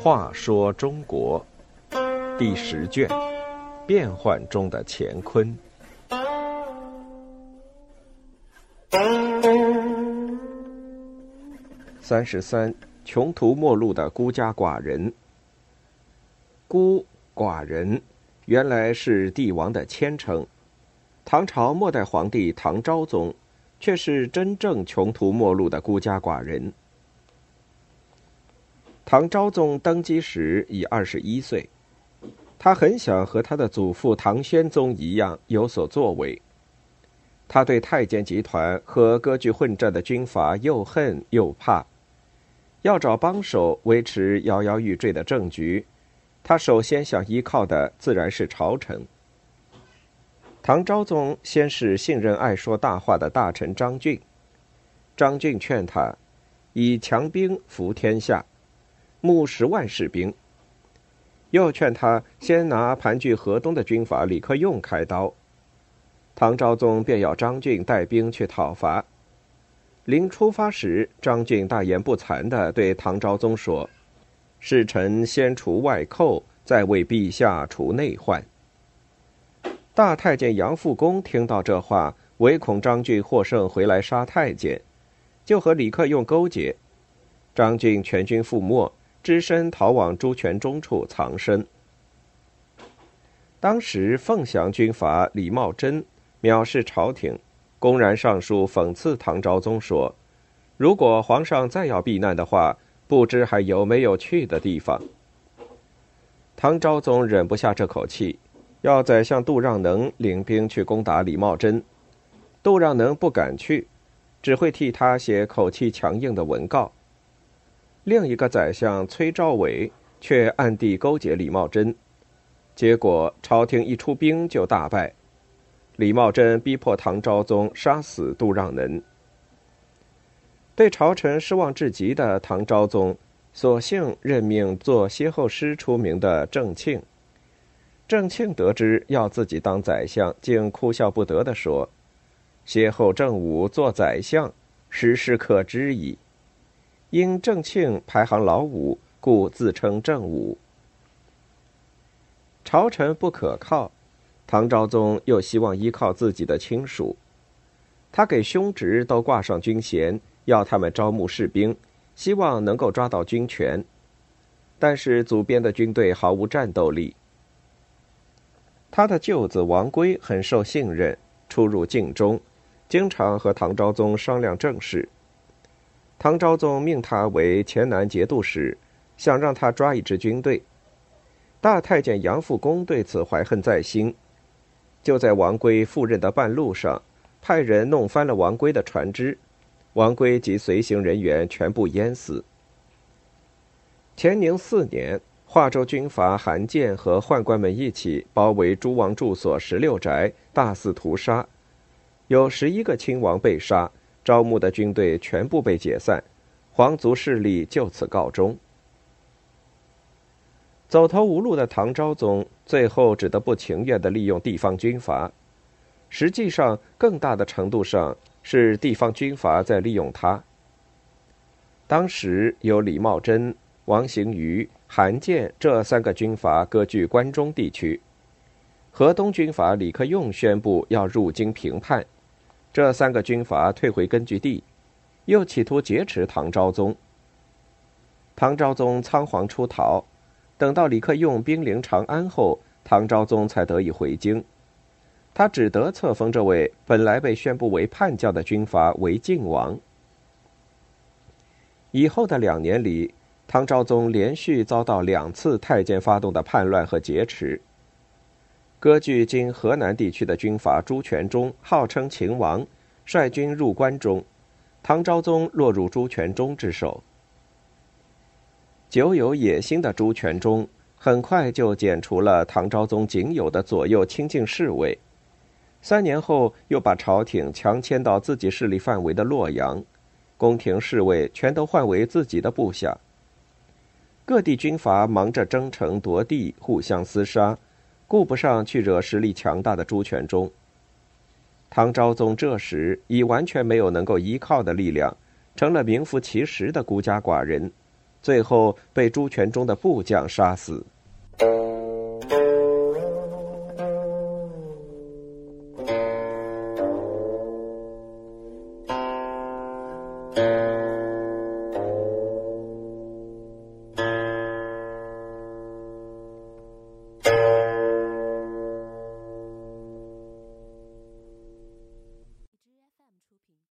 话说中国第十卷：变幻中的乾坤。三十三，穷途末路的孤家寡人。孤寡人，原来是帝王的谦称。唐朝末代皇帝唐昭宗，却是真正穷途末路的孤家寡人。唐昭宗登基时已二十一岁，他很想和他的祖父唐宣宗一样有所作为。他对太监集团和割据混战的军阀又恨又怕。要找帮手维持摇摇欲坠的政局，他首先想依靠的自然是朝臣。唐昭宗先是信任爱说大话的大臣张俊，张俊劝他以强兵服天下，募十万士兵。又劝他先拿盘踞河东的军阀李克用开刀。唐昭宗便要张俊带兵去讨伐。临出发时，张俊大言不惭地对唐昭宗说：“是臣先除外寇，再为陛下除内患。”大太监杨复恭听到这话，唯恐张俊获胜回来杀太监，就和李克用勾结。张俊全军覆没，只身逃往朱全忠处藏身。当时凤翔军阀李茂贞藐视朝廷。公然上书讽刺唐昭宗说：“如果皇上再要避难的话，不知还有没有去的地方。”唐昭宗忍不下这口气，要宰相杜让能领兵去攻打李茂贞。杜让能不敢去，只会替他写口气强硬的文告。另一个宰相崔昭伟却暗地勾结李茂贞，结果朝廷一出兵就大败。李茂贞逼迫唐昭宗杀死杜让能，对朝臣失望至极的唐昭宗，索性任命做歇后诗出名的郑庆。郑庆得知要自己当宰相，竟哭笑不得地说：“歇后郑武做宰相，时时可知矣。”因郑庆排行老五，故自称郑武。朝臣不可靠。唐昭宗又希望依靠自己的亲属，他给兄侄都挂上军衔，要他们招募士兵，希望能够抓到军权。但是组编的军队毫无战斗力。他的舅子王圭很受信任，出入境中，经常和唐昭宗商量政事。唐昭宗命他为黔南节度使，想让他抓一支军队。大太监杨复恭对此怀恨在心。就在王圭赴任的半路上，派人弄翻了王圭的船只，王圭及随行人员全部淹死。乾宁四年，华州军阀韩建和宦官们一起包围诸王住所十六宅，大肆屠杀，有十一个亲王被杀，招募的军队全部被解散，皇族势力就此告终。走投无路的唐昭宗，最后只得不情愿地利用地方军阀。实际上，更大的程度上是地方军阀在利用他。当时有李茂贞、王行瑜、韩建这三个军阀割据关中地区，河东军阀李克用宣布要入京平叛，这三个军阀退回根据地，又企图劫持唐昭宗。唐昭宗仓皇出逃。等到李克用兵临长安后，唐昭宗才得以回京。他只得册封这位本来被宣布为叛将的军阀为晋王。以后的两年里，唐昭宗连续遭到两次太监发动的叛乱和劫持。割据今河南地区的军阀朱全忠号称秦王，率军入关中，唐昭宗落入朱全忠之手。久有野心的朱全忠很快就剪除了唐昭宗仅有的左右亲近侍卫，三年后又把朝廷强迁到自己势力范围的洛阳，宫廷侍卫全都换为自己的部下。各地军阀忙着争城夺地，互相厮杀，顾不上去惹实力强大的朱全忠。唐昭宗这时已完全没有能够依靠的力量，成了名副其实的孤家寡人，最后被朱全忠的部将杀死。